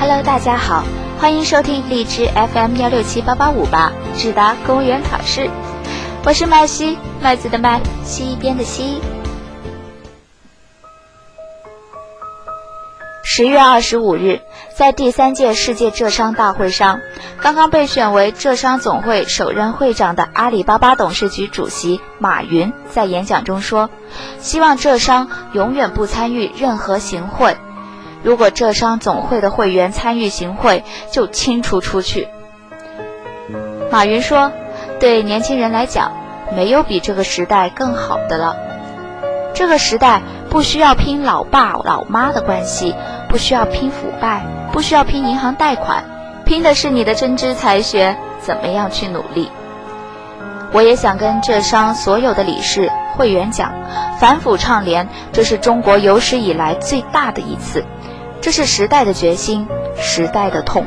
Hello，大家好，欢迎收听荔枝 FM 幺六七八八五八，智达公务员考试。我是麦西，麦子的麦，西边的西。十月二十五日，在第三届世界浙商大会上，刚刚被选为浙商总会首任会长的阿里巴巴董事局主席马云在演讲中说：“希望浙商永远不参与任何行贿，如果浙商总会的会员参与行贿，就清除出去。”马云说：“对年轻人来讲，没有比这个时代更好的了。这个时代不需要拼老爸老妈的关系。”不需要拼腐败，不需要拼银行贷款，拼的是你的真知才学，怎么样去努力？我也想跟浙商所有的理事会员讲，反腐倡廉，这是中国有史以来最大的一次，这是时代的决心，时代的痛。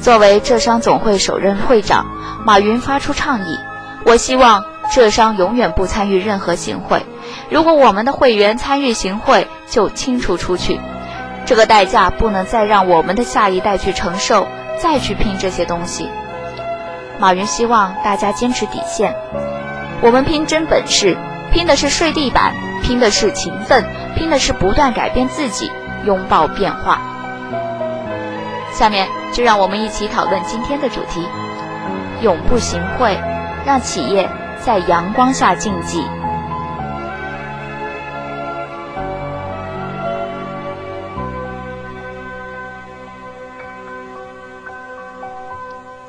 作为浙商总会首任会长，马云发出倡议：我希望浙商永远不参与任何行贿，如果我们的会员参与行贿，就清除出去。这个代价不能再让我们的下一代去承受，再去拼这些东西。马云希望大家坚持底线，我们拼真本事，拼的是睡地板，拼的是勤奋，拼的是不断改变自己，拥抱变化。下面就让我们一起讨论今天的主题：永不行贿，让企业在阳光下竞技。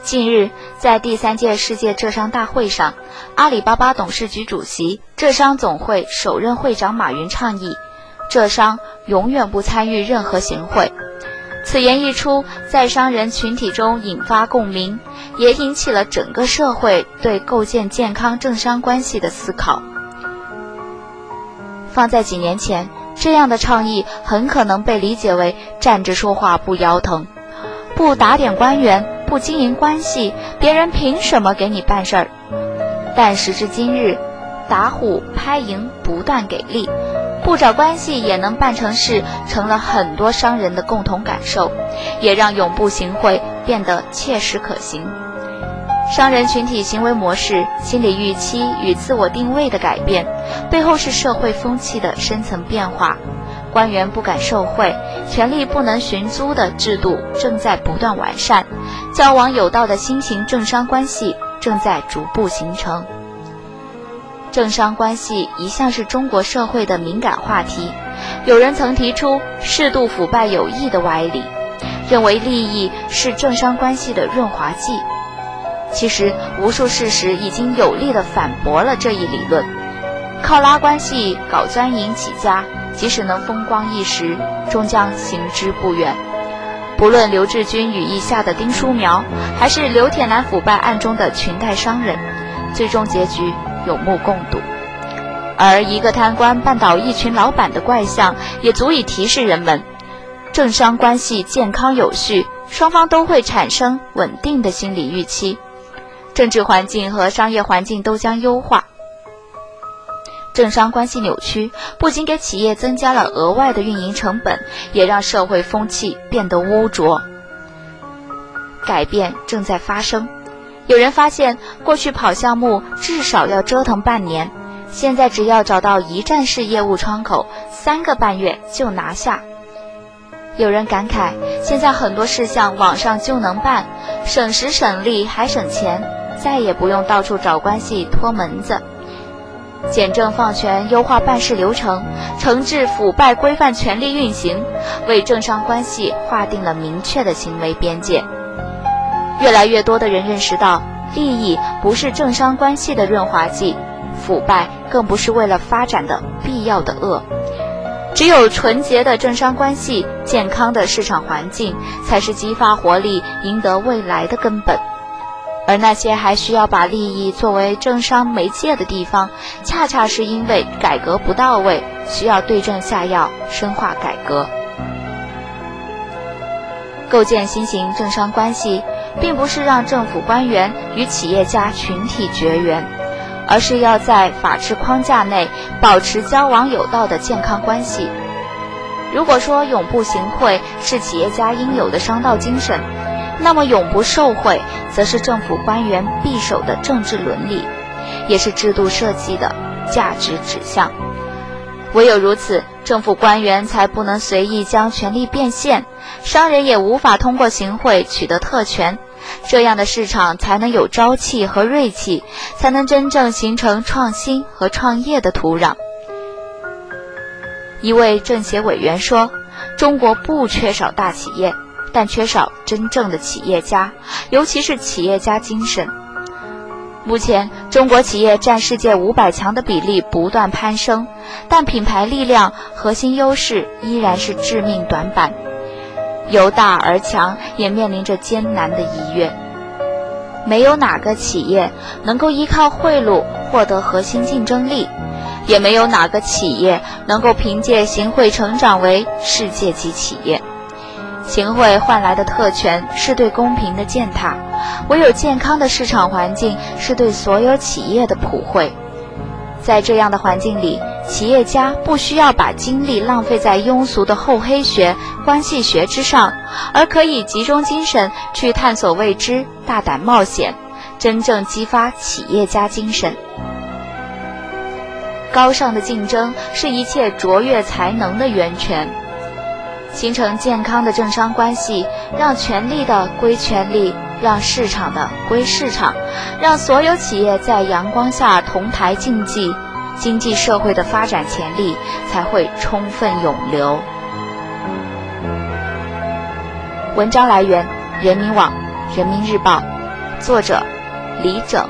近日，在第三届世界浙商大会上，阿里巴巴董事局主席、浙商总会首任会长马云倡议，浙商永远不参与任何行贿。此言一出，在商人群体中引发共鸣，也引起了整个社会对构建健康政商关系的思考。放在几年前，这样的倡议很可能被理解为站着说话不腰疼，不打点官员。不经营关系，别人凭什么给你办事儿？但时至今日，打虎拍蝇不断给力，不找关系也能办成事，成了很多商人的共同感受，也让永不行贿变得切实可行。商人群体行为模式、心理预期与自我定位的改变，背后是社会风气的深层变化。官员不敢受贿，权力不能寻租的制度正在不断完善，交往有道的新型政商关系正在逐步形成。政商关系一向是中国社会的敏感话题，有人曾提出适度腐败有益的歪理，认为利益是政商关系的润滑剂。其实，无数事实已经有力地反驳了这一理论。靠拉关系搞钻营起家。即使能风光一时，终将行之不远。不论刘志军羽翼下的丁书苗，还是刘铁男腐败案中的裙带商人，最终结局有目共睹。而一个贪官绊倒一群老板的怪象，也足以提示人们：政商关系健康有序，双方都会产生稳定的心理预期，政治环境和商业环境都将优化。政商关系扭曲，不仅给企业增加了额外的运营成本，也让社会风气变得污浊。改变正在发生，有人发现，过去跑项目至少要折腾半年，现在只要找到一站式业务窗口，三个半月就拿下。有人感慨，现在很多事项网上就能办，省时省力还省钱，再也不用到处找关系托门子。简政放权，优化办事流程，惩治腐败，规范权力运行，为政商关系划定了明确的行为边界。越来越多的人认识到，利益不是政商关系的润滑剂，腐败更不是为了发展的必要的恶。只有纯洁的政商关系，健康的市场环境，才是激发活力、赢得未来的根本。而那些还需要把利益作为政商媒介的地方，恰恰是因为改革不到位，需要对症下药，深化改革。构建新型政商关系，并不是让政府官员与企业家群体绝缘，而是要在法治框架内保持交往有道的健康关系。如果说永不行贿是企业家应有的商道精神，那么永不受贿则是政府官员必守的政治伦理，也是制度设计的价值指向。唯有如此，政府官员才不能随意将权力变现，商人也无法通过行贿取得特权，这样的市场才能有朝气和锐气，才能真正形成创新和创业的土壤。一位政协委员说：“中国不缺少大企业，但缺少真正的企业家，尤其是企业家精神。”目前，中国企业占世界五百强的比例不断攀升，但品牌力量核心优势依然是致命短板。由大而强也面临着艰难的一跃。没有哪个企业能够依靠贿赂获得核心竞争力。也没有哪个企业能够凭借行贿成长为世界级企业。行贿换来的特权是对公平的践踏，唯有健康的市场环境是对所有企业的普惠。在这样的环境里，企业家不需要把精力浪费在庸俗的厚黑学、关系学之上，而可以集中精神去探索未知、大胆冒险，真正激发企业家精神。高尚的竞争是一切卓越才能的源泉，形成健康的政商关系，让权力的归权力，让市场的归市场，让所有企业在阳光下同台竞技，经济社会的发展潜力才会充分涌流。文章来源：人民网、人民日报，作者：李整。